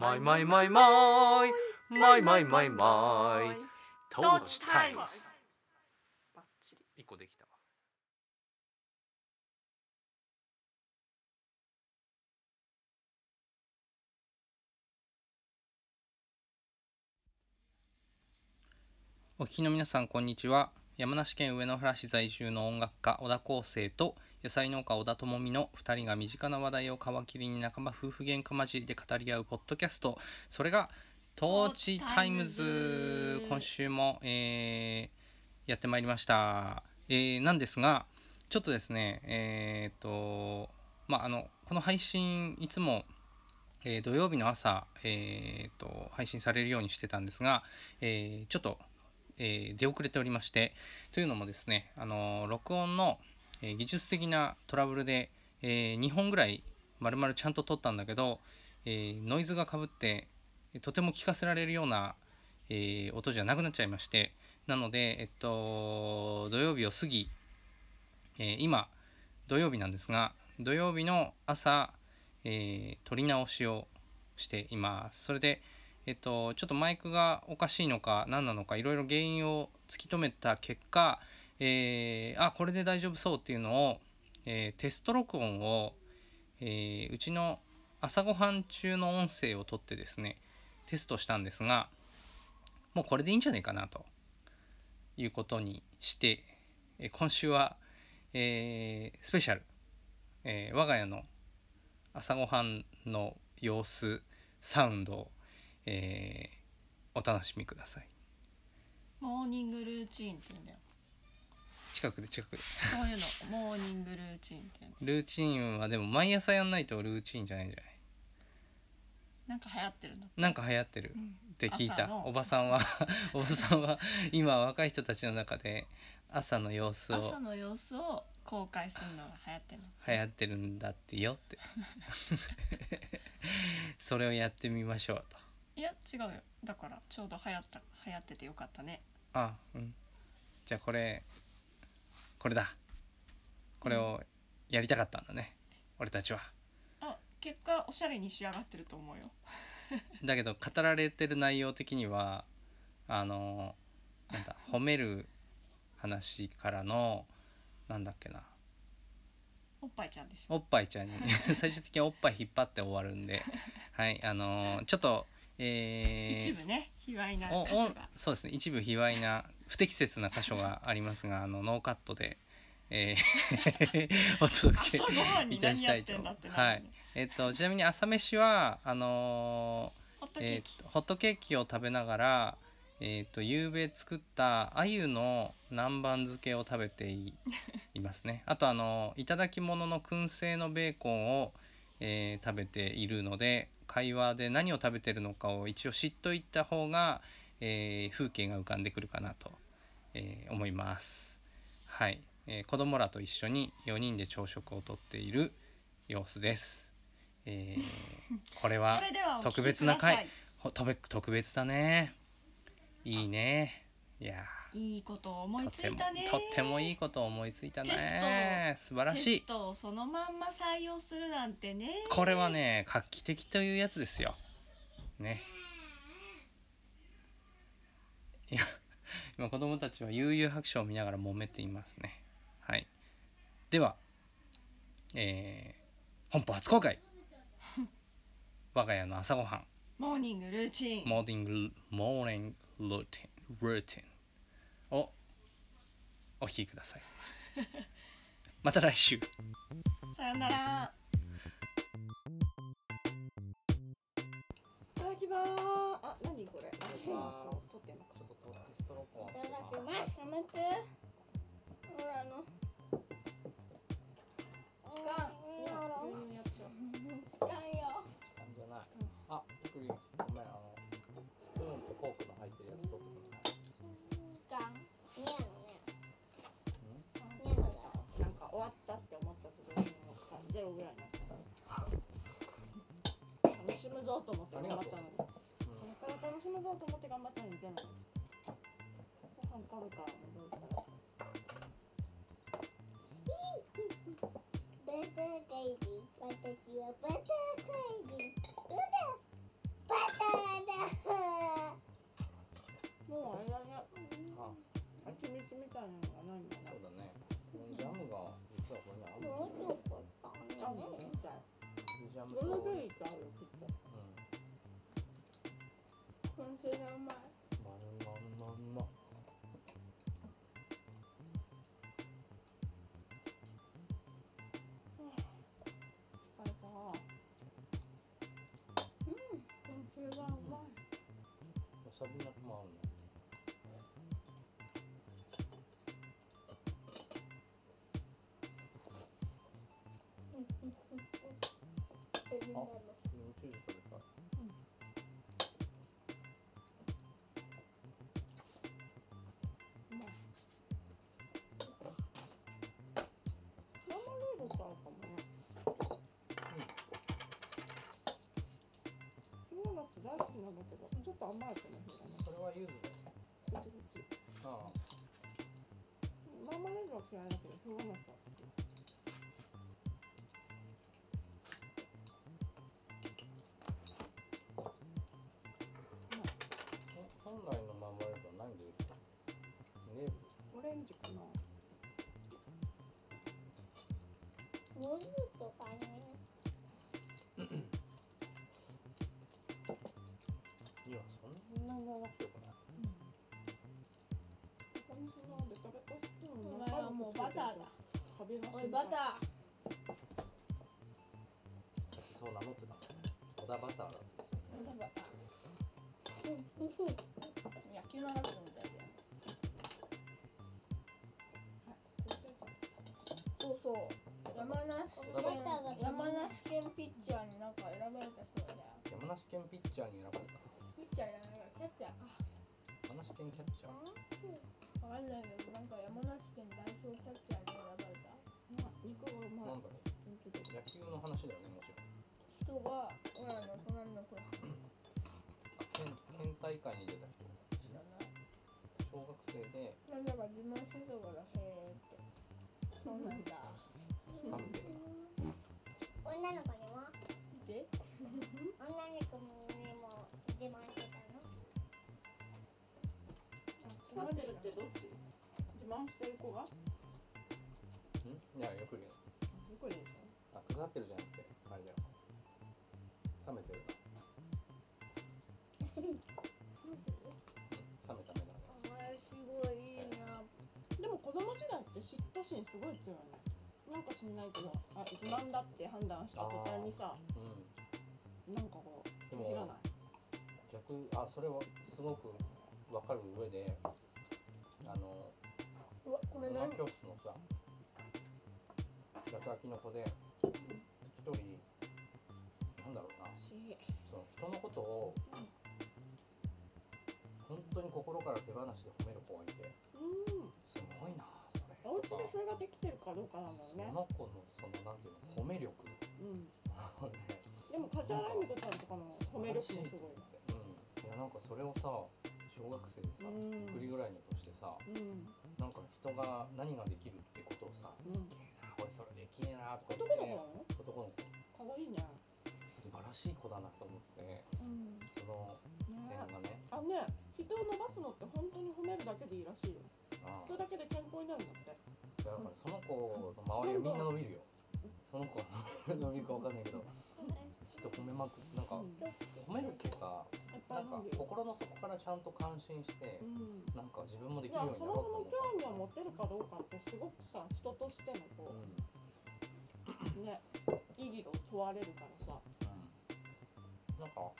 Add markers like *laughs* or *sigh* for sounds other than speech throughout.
マイマイマイマイマイマイマイマイトーチタイムスバッチリ一個できたわお聞きの皆さんこんにちは山梨県上野原市在住の音楽家小田康生と野菜農家小田智美の2人が身近な話題を皮切りに仲間夫婦喧嘩交じりで語り合うポッドキャスト。それがトーチタイムズ。今週も、えーやってまいりました、えーなんですがちょっとですねえっ、とまああのこの配信いつもえー土曜日の朝、えーと配信されるようにしてたんですが、えーちょっと、えー出遅れておりましてというのもですね、あのー録音の、え技術的なトラブルで、え2本ぐらい丸々ちゃんと撮ったんだけど、えノイズがかぶってとても聞かせられるような、え音じゃなくなっちゃいましてなので、えっと、土曜日を過ぎ、え今土曜日なんですが土曜日の朝、え撮り直しをしています。それで、えっと、ちょっとマイクがおかしいのか何なのかいろいろ原因を突き止めた結果、えーあこれで大丈夫そうっていうのを、えーテスト録音を、えーうちの朝ごはん中の音声を取ってですねテストしたんですがもうこれでいいんじゃないかなと。いうことにして、えー今週は、えースペシャル、えー我が家の朝ごはんの様子サウンドを、えお楽しみください。モーニングルーチンって言うんだよ。近くで近くで。そういうのモーニングルーチンルーチンはでも毎朝やんないとルーチンじゃないんじゃない？なんか流行ってるの？なんか流行ってる。うん。って聞いた。朝の。おばさんは *laughs* おばさんは今若い人たちの中で朝の様子を朝の様子を公開するのが流行ってるの。流行ってるんだってよって。*laughs* それをやってみましょうと。いや違うよ。だからちょうど流行った流行っててよかったね。あうん。じゃあこれこれだ。これをやりたかったんだね、俺たちは。あ結果おしゃれに仕上がってると思うよ。*laughs* だけど語られてる内容的にはあのなんだ褒める話からのなんだっけな。おっぱいちゃんでしょ。おっぱいちゃんに。*laughs* 最終的におっぱい引っ張って終わるんで。はいあのちょっとえー一部ね卑猥なお箇所が。おそうですね。一部卑猥な不適切な箇所がありますが *laughs* あのノーカットで、えー *laughs* お届けいた何したいとはい。えっとちなみに朝飯はあのホッえケーホットケーキを食べながらえっと夕べ作った鮎の南蛮漬けを食べていいますね。あとあのいただき物の燻製のベーコンを、えー食べているので会話で何を食べてるのかを一応知っといた方が、えー風景が浮かんでくるかなと、えー思います。はい、えー子供らと一緒に4人で朝食をとっている様子です、えーこれは *laughs* 特別な回特別だね。いいね。いやいいことを思いついたね。とってもいいことを思いついたテね素晴らしい。テストをそのまんま採用するなんてね。これはね画期的というやつですよ。ね。いや今子供たちは悠々白書を見ながら揉めていますね。はい。ではえー本邦初公開。*laughs* 我が家の朝ごはん。モーニングルーチン。モーニングモーニングルーティンルーティン。をお聞きください *laughs* また来週さよならいただきまーすあ、何これ？撮ってんのかちょっとテスト録音いただきます。やめて。ほらあの。時間。急にやっちゃう時間よ。じゃない。あ、ゆっくりごめん、あの、スプーンとフォークのぞと思って頑張ったのに、これから楽しむぞと思って頑張ったのにゼロにしてご飯食べからどう。したらバターカイリン私はバターカイリンうだバターだもうあれだね。蜂蜜みたいなのがないんだねそうだね。ジャムが実はこれねアムジャムみたいベリーってあるよ。normal. Normal, normal. Sabi na kumaw na. Sabi きなん。だけどちょっと甘いかなそれは柚子だよこっちこっちああマーマレードは嫌いだけどフローナッツカビがおいバタそう名乗ってた。小田バターだってーバタバタ野球の話みたいだよそうそう。山梨県山梨県ピッチャーになんか選ばれた人だよ山梨県ピッチャーに選ばれた。ピッチャー。じゃないキャッチャーか山梨県キャッチャー。わかんないけどなんか山梨県代表キャッチャー肉がうまないんだろう。野球の話だよねもちろん人が俺らの隣のクラス県県大会に出た人。知らない小学生でなんだか自慢してたからへえって。そうなんだ。女の子にも？で？女の子にも自慢してたの？ってどっち自慢してる子が？ん。いやよく言うゆっくりでしあ腐ってるじゃなくて。あれだよ。冷めてる。*laughs* 冷めた目だね。お前すごいいいな。ょでも子供時代って嫉妬心すごい強いよねなんか知んないけどあ自慢だって判断した途端にさうん。なんかこうで切らない。も逆あそれはすごく分かる上であのうわこれ馬何教室のさ八つ秋の子で一人なんだろうな。しその人のことを本当に心から手放しで褒める子がいてうん。すごいなそれ。お家でそれができてるかどうかなんだその子のそのなんていうの褒め力。うん。*laughs* ね。でも梶原由美子ちゃんとかの褒め力もすごいね。うん。いやなんかそれをさ小学生でさうん。ぐりぐらいの年でさうん。なんか人が何ができるってことをさ、うん。すげえな俺それできねえなとか男言っての子なの？男の子。かわいいね。素晴らしい子だなと思って。うん。その点ねがね。あのね人を伸ばすのって本当に褒めるだけでいいらしいよ。ああ。それだけで健康になるんだって。だからその子の周りはみんな伸びるよ。その子は伸びるかわかんないけど人褒めまくなんかうん。褒めるっていうかないんか心の底からちゃんと感心してうん。なんか自分もでいきるようになろうと思うもそも興味を持てるかどうかってすごくさ人としてのこうん。うね意義を問われるからさ。うん。なんか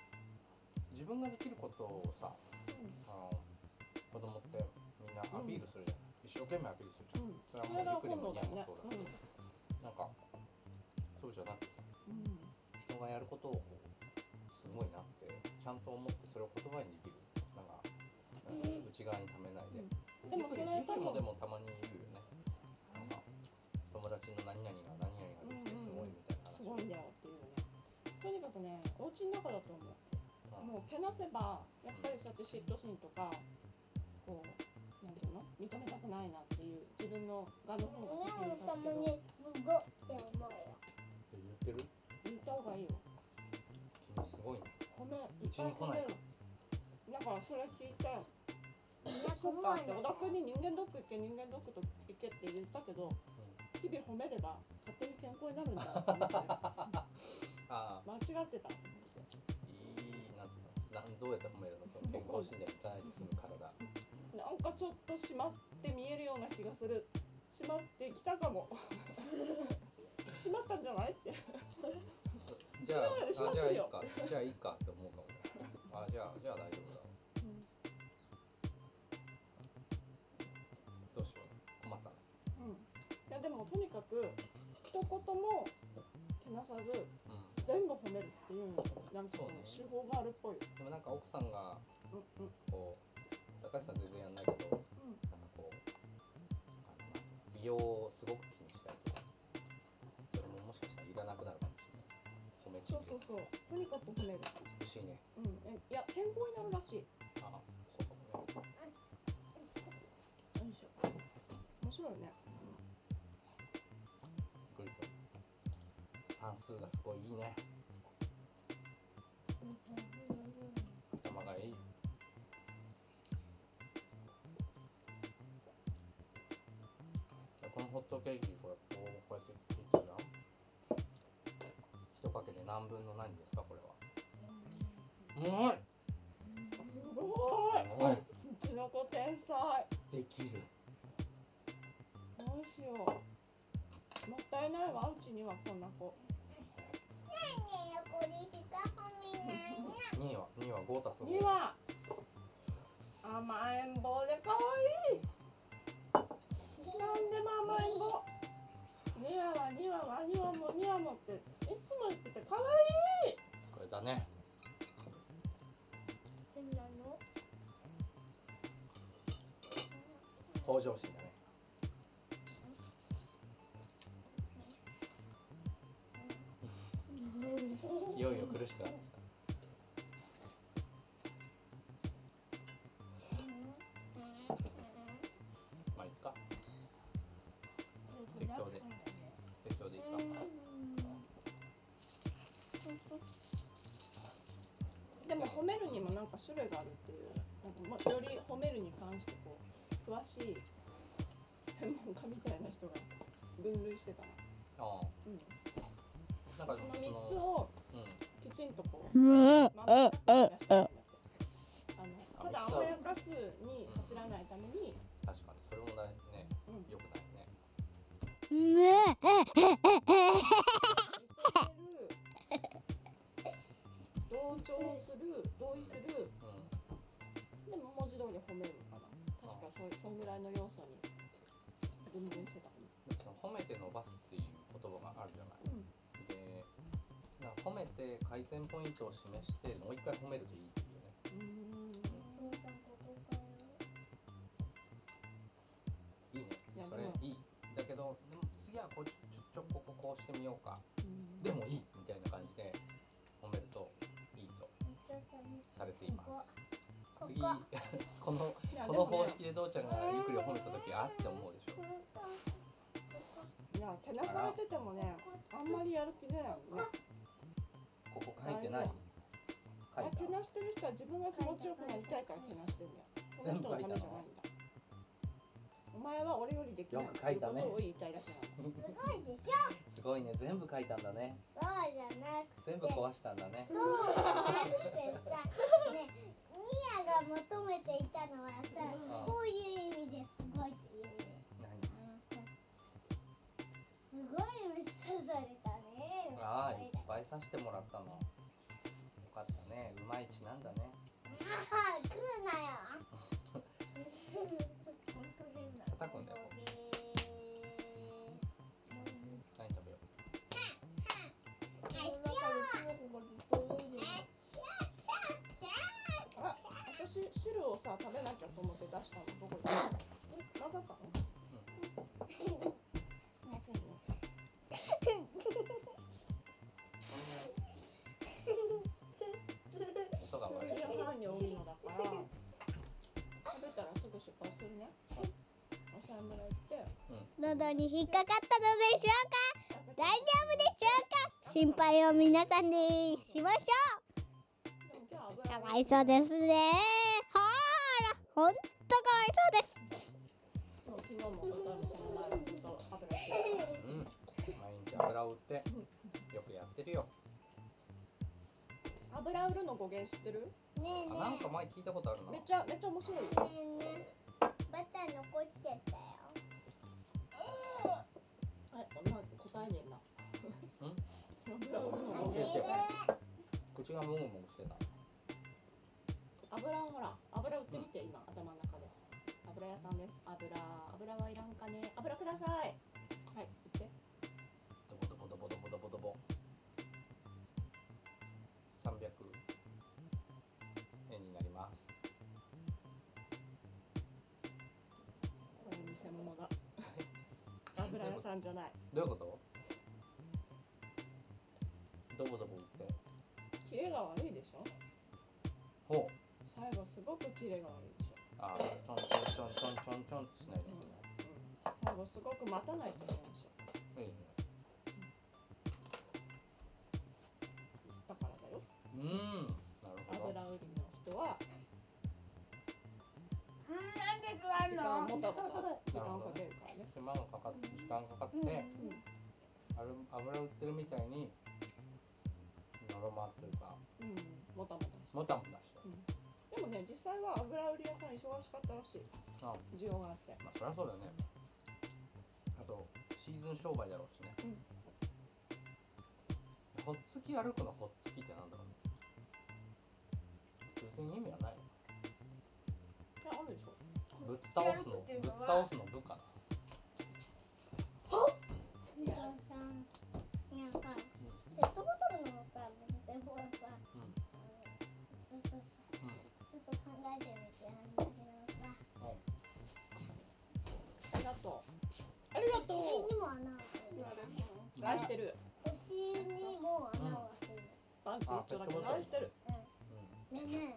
自分ができることをさあの子供ってみんなアピールするじゃん、一生懸命アピールするじゃん、うん。それはもうゆっくりもにゃもそうだけど、なんかそうじゃなくてがやることをすごいなってちゃんと思ってそれを言葉にできる。なんか、うん。内側にためないで、うん。でもそれ多分でもたまに言うよね。なんか友達の何々が何々ができてすごいみたいな話。すごいんだよっていうね。とにかくねお家の中だと思う。うん。もうけなせばやっぱりそうやって嫉妬心とかこうなんていうの？認めたくないなっていう自分の側の方が先に立つけど。子もねすごって思うよ。言ってる？言った方がいいよ君すごいね。褒めうちに来ない。かだからそれ聞いてみんなそっかって小田君にに人間ドック行け人間ドックと行けって言ったけど日々褒めれば勝手に健康になるんだよと思って。*laughs* 間違ってた。いいなんつうのなんどうやって褒めるの？その健康診断行かないで済む体。なんかちょっと締まって見えるような気がする。締まってきたかも。*laughs* 締まったんじゃないってじゃああじゃあいいか。じゃあいいかって思うかもね。あじゃあじゃあ大丈夫だ。どうしよう。困ったね。うん。いやでもとにかく一言もけなさずう全部褒めるっていうのなんかその手法があるっぽい。でもなんか奥さんがうんうん。こう高橋さん全然やんないけどなんかこう美容をすごく気にしたりとかそれももしかしたらいらなくなるそうそうそう。とにかく褒める美しいね。うん。えいや健康になるらしい。あそうかもね。よいしょ。面白いね。グリコ。算数がすごいいいね何分の何ですかこれは？うまい。すごすごい。うちの子天才。できる。どうしよう。もったいないわうちにはこんな子。横にした方みないな。2位は？2位は？5足すには？甘えん坊で可愛いなんでも甘えん坊。にわはにわはにわもにわもっていつも言ってて可愛いこれだね。向上心だか種類があるっていう。なんかもより褒めるに関してこう詳しい専門家みたいな人が分類してたな、ああ。うん、なんかその3つをうん。きちんとこうまんただ甘やかすに走らないために、確かに。それもだね。うん、よくないね。同線ポイントを示してもう一回褒めるといいっていうね。いいね。それいい。だけどでも次はこちょちょこここうしてみようか。でもいいみたいな感じで褒めるといいとされています。次 *laughs* このこの方式で父ちゃんがゆっくり褒めた時あって思うでしょ？いやけなされててもねあんまりやる気ないよね。ここ書いてない。書いあけなしてる人は自分が気持ちよくなりたいからけなしてんだよその人のた。めじゃないんだお前は俺よりできないよく書いたね。ってうことを言いたいだけなのすごいでしょたすごいね全部書いたんだね。そうじゃなくて全部壊したんだね。そうじゃなくてさねニアが求めていたのはさうんこういう意味ですごいっていう。意味で何？あのさすごい虫刺されたねああいっすごいだぱい刺してもらったの。よかったね。うまい血なんだね。ああ食うなよ。本当変な叩くん。だよ何食べよこの中でキノコがずっと泳いでるあ私汁をさ食べなきゃと思って出したのどこね。おさん村行って。喉に引っかかったのでしょうか？大丈夫でしょうか？心配を皆さんにしましょう。油かわいそうですね。ほーらほんとかわいそうです。昨日もっと油してうん。毎日油を売ってよくやってるよ。た油売るの語源知ってる？ねえねあなんか前聞いたことあるな。めっちゃめっちゃ面白いねえねえ残っちゃったよはい、ま答えねえな。口がもぐもぐしてた油をほら油売ってみて今頭の中で油屋さんです油油はいらんかね油くださいはい売ってドボドボドボドボドボドボさんじゃない。どういうこと？ドボドボ売って。キレが悪いでしょ？最後すごくキレが悪いでしょ、あーちょんちょんちょんちょんちょんちょんってしないといけない。うん、最後すごく待たないといけないでしょ。いいね。だからだよ。うん。なるほど。油売りの人は。うんなんで座時んの *laughs* 時間をかけるからね手間がかかって時間かかって、うんある油売ってるみたいにのろまというかうん。もたもたしてもたもたしてでもね実際は油売り屋さん忙しかったらしい。あ需要があって。まあそりゃそうだよね。あとシーズン商売だろうしね、ほっつき歩くのほっつきってなんだろうね。別に意味はないの。いやあるでしょ。ぶっ倒すのぶっ倒すの部下いやさいやさペットボトルのさでもさう。んあのちょっとちょっと考えてみてあんだけどさありがとう。ありがとお尻にも穴を開してるお尻にも穴を開けるパンツ一丁だけど愛してるねえね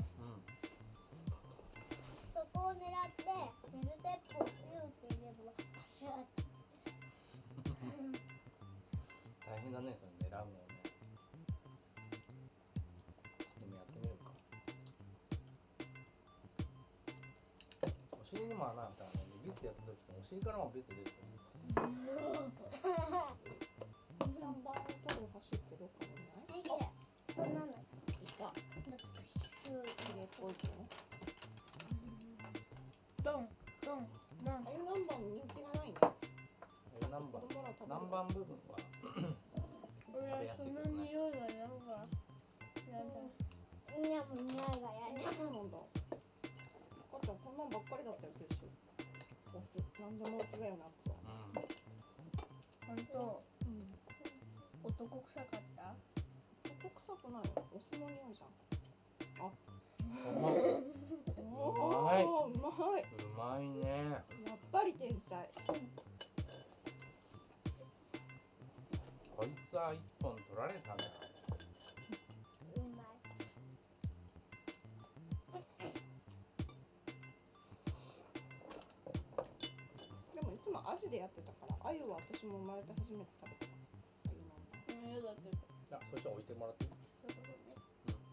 そこを狙って水鉄砲をピューって入れればシュッ大変だねそれ狙うのをね。でもやってみるか。お尻にも穴あったらねビュッてやった時にお尻からもビュッて出てくる3番とこ走ってどっかにいない。*laughs* そんなのだいた。ってプシュー綺麗っぽいですよねドンドン。ドン何番人気がないねえ何番？子供ら食べる何番部分は？俺はその匂いがなんかやだ。いやもう匂いがやだそうなんだ。母ちゃんこんなんばっかりだったよ九州。お酢。なんでもお酢だよ夏は。う本当。うん。男臭かった？男臭くない。よお酢の匂いじゃん。あ。んうまいうまいおーうまい。うまいね。やっぱり天才こいつは一本取られたねうまいでもいつもアジでやってたから鮎は私も生まれて初めて食べてます。鮎なんだうん嫌だってあそしたら置いてもらっていい？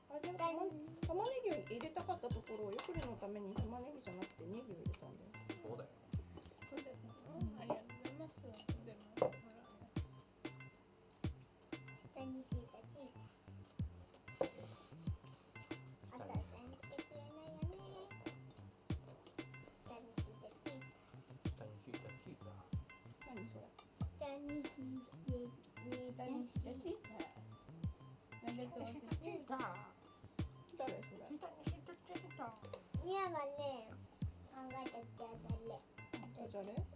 あでも玉玉ねぎを入れたかったところをよくりのために玉ねぎじゃなくてネギを入れたんだよ。そうだよ。そうだよありがとうございます下にしてきたなん。でと思って誰それニアがね考えてあたれダジャレだって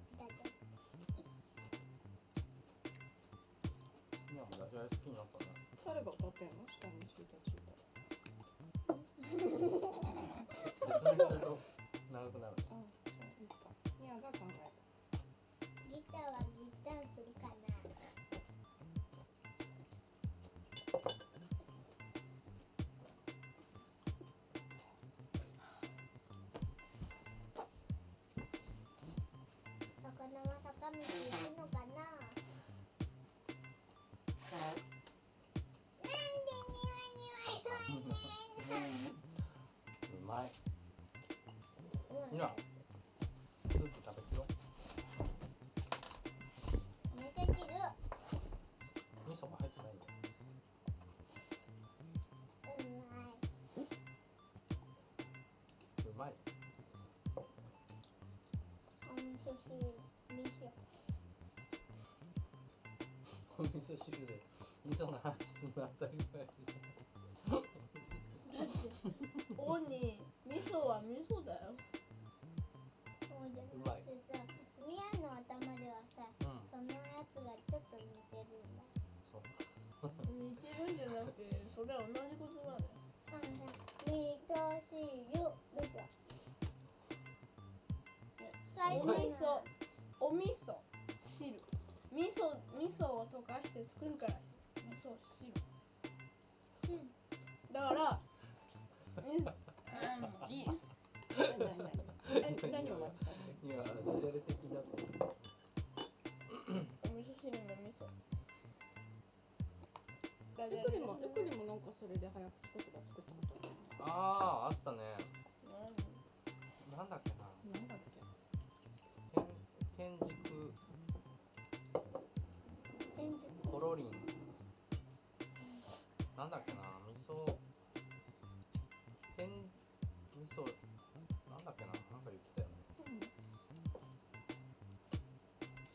今もダジャレ好きになったね誰が歌ってん。の下に敷いたチー説明すると長くなる坂道行くのかな？なんでうまいスープ食べてよめっちゃ切る。味噌が入ってないよ。うまい。うまい。お味噌汁お味噌汁で味噌の話するの当たり前。おに味噌は味噌だよ。そうじゃなくてさミアの頭ではさ、うんそのやつがちょっと似てるんだそう似てるんじゃなくてそれは同じ言葉だよ味噌汁どうしよ最お味噌。お味噌。汁味噌味噌を溶かして作るから。味噌汁だから味噌うんいい何何何え何？を間違っていやダジャレ的だと。お味噌汁の味噌。るゆくりもゆくりもなんかそれで早口言葉作ったことあああったね。何なんだっけ？ななんだっけ天天竺天竺コロリン。なんだっけな味噌。天味噌。なんだっけななんか言ってたよね。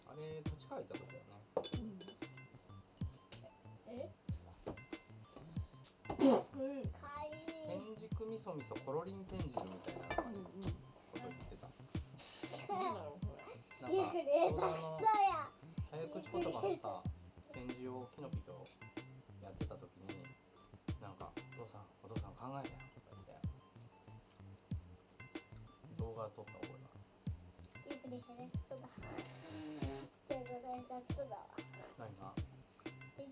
あれ立川行ったとこだよね。え？うん。かい天竺味噌味噌コロリン天竺みたいなことうんうん言ってた。なんだろうこれ。ゆなんかくり下手くそや。早口言葉のさ展示をキノピとやってた時になんか「お父さんお父さん考えたよ」とか言って。動画撮った覚えがゆくり下手くそだちょいこと下手くそだわある何がい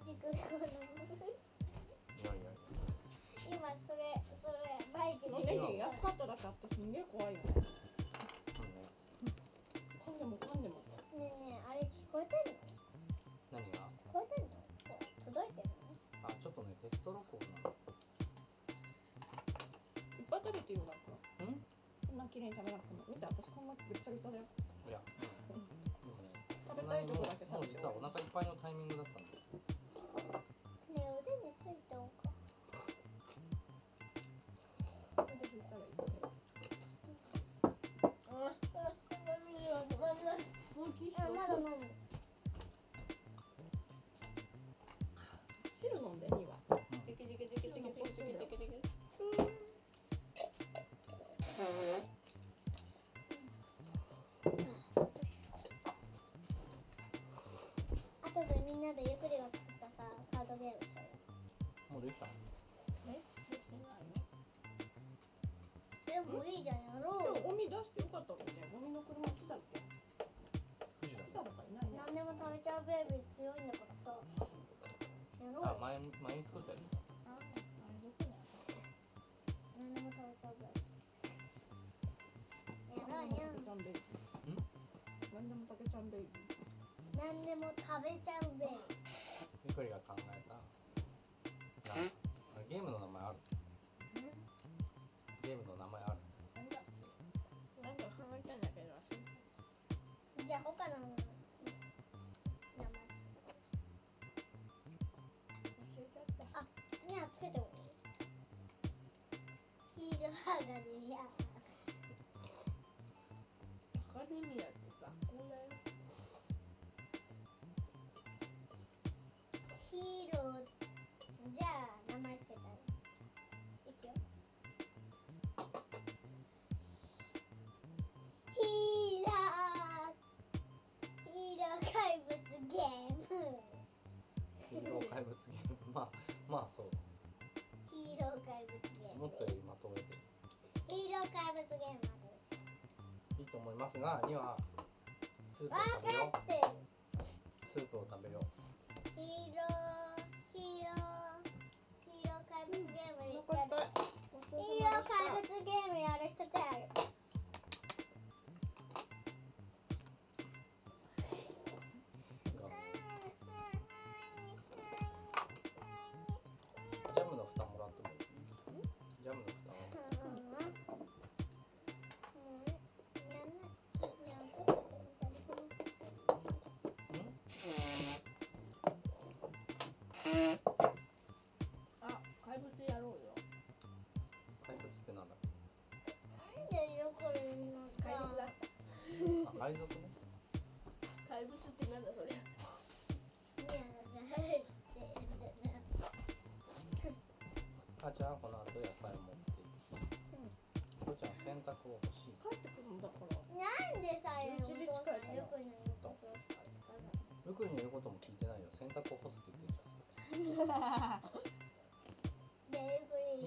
やいや。い今それそれバイク何で何安かっただけあってすんげえ怖いよ噛んでも噛んでも。ねえねえあれ聞こえてんの？何が？聞こえてんの届いてんの？あちょっとねテスト録音なのいっぱい食べてよだか。らん？こんな綺麗に食べなくても。見て私こんなぐっちゃぐちゃだよいや、うん、でもね食べたいとこだけもう食べて。実はお腹いっぱいのタイミングだったんだみんなでゆっくりが作ったさカードゲームしようよもうできた？え？できてないのでもいいじゃんやろう。よでもゴミ出してよかったもんねゴミの車来たっけ？来たのかいないね何でも食べちゃうベイビー強いんだからさ。やろう。よあ前前に作ったやつ。ああれどこにあった何でも食べちゃうベイビーやろうよちゃんでもたけちゃんベイビー何でも食べちゃうベイビーゆかりが考えた。ゲームの名前ある？ゲームの名前ある？なんだっけなんか考えたんだけど。じゃあ他の名前つ忘れちゃったあにゃつけてもいい？ヒーローハガでやアカデミアゲームヒーロー怪物ゲームまあまあそうヒーロー怪物ゲームもっとまとめてヒーロー怪物ゲームいいと思いますがにはスープを食べようスープを食べようヒーローヒーローヒーロー怪物ゲームやるヒーロー怪物ゲームやる人ってある。あ怪物やろうよ。怪物ってなんだ？っ怪物だけあ海賊ね。怪物ってなんだそれあちゃんこの後野菜持っていく。父ちゃん洗濯を欲しい。帰ってくるんだから。なんでさ11時近いからよくの言うことをさゆくりの？言うことも聞いてないよ。洗濯を干すって言ってるじゃでゆん。いっくり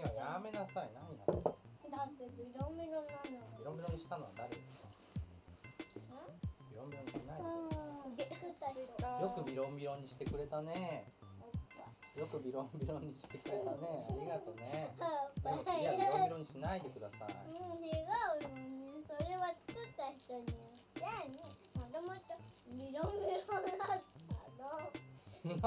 ややめなさい。何やってんのだってビロンビロンなビロンビロンにしたのは誰ですか？ビロンビロンにしない。での作った人。よくビロンビロンにしてくれたね。よくビロンビロンにしてくれたね。ありがとうねでも次はビロンビロンにしないでください。うん。違うよね。それは作った人によってもともとビロンビロンだったの早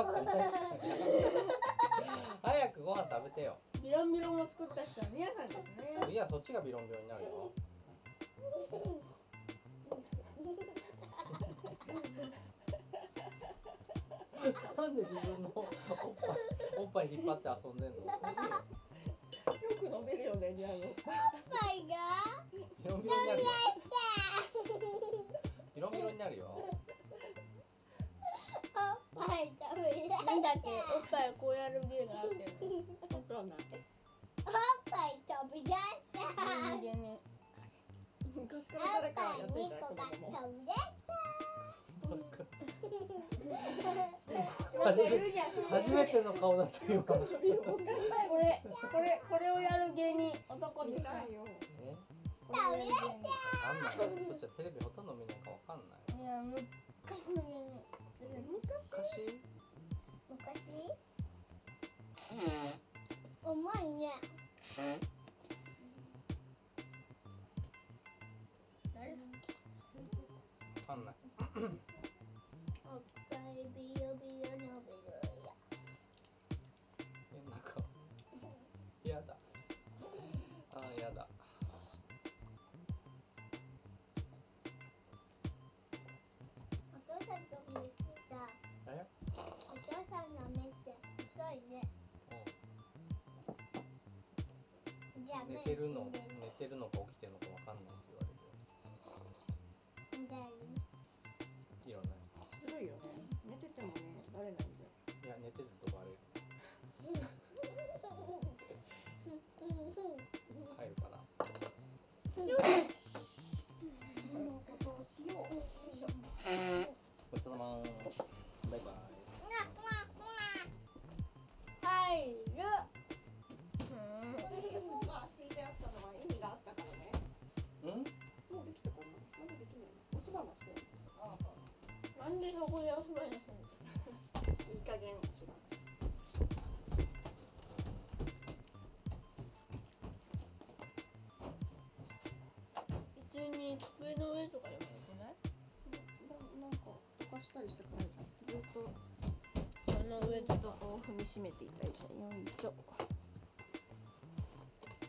くご飯食べてよ。ビロンビロンを作った人は皆さんですね。いやそっちがビロンビロンになるよ。なんで自分のおっぱいおっぱい引っ張って遊んでんの？初めての顔だった今これこれこれをやる芸人男ってさ見たいよえこれをやる芸わかんないそっちはテレビほとんど見ないかわかんないいや昔。の芸人昔。昔。昔。重いね誰だっわかんないてるの寝てるのかでそこでお芝居なすのいい加減しば普通に机の上とかでもよくないたりしたよいしょ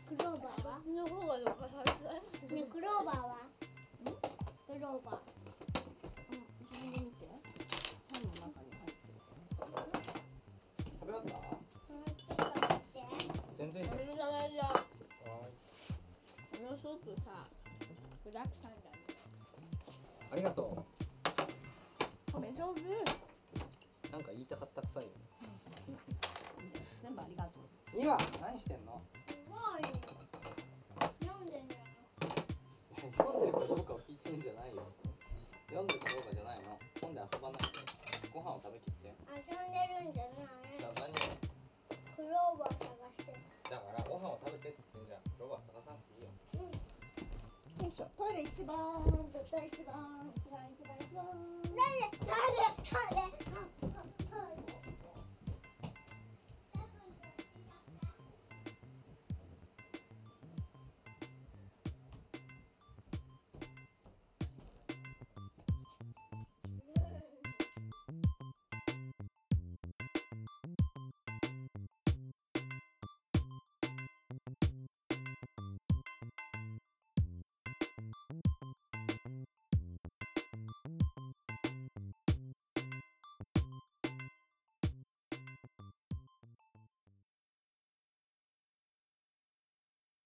クローバーはこの方がどかされないねクローバーはクローバーうん。自分で全然。お水たまじゃわこのスープさ具だくさんだね。ありがと褒め上手うなんか言いたかったくさいよ全部ありがとう。何してんの？すごい読んでる読んでるかどうかを聞いてるんじゃないよ。読んでるかどうかじゃないの。本で遊ばないで。ご飯を食べきって。遊んでるんじゃない。じゃあ何クローバー探してるだからご飯を食べてって言ってんじゃん。ロバ探さなくていいよ。よいしょ。トイレ一番絶対一番一番一番一番。誰誰誰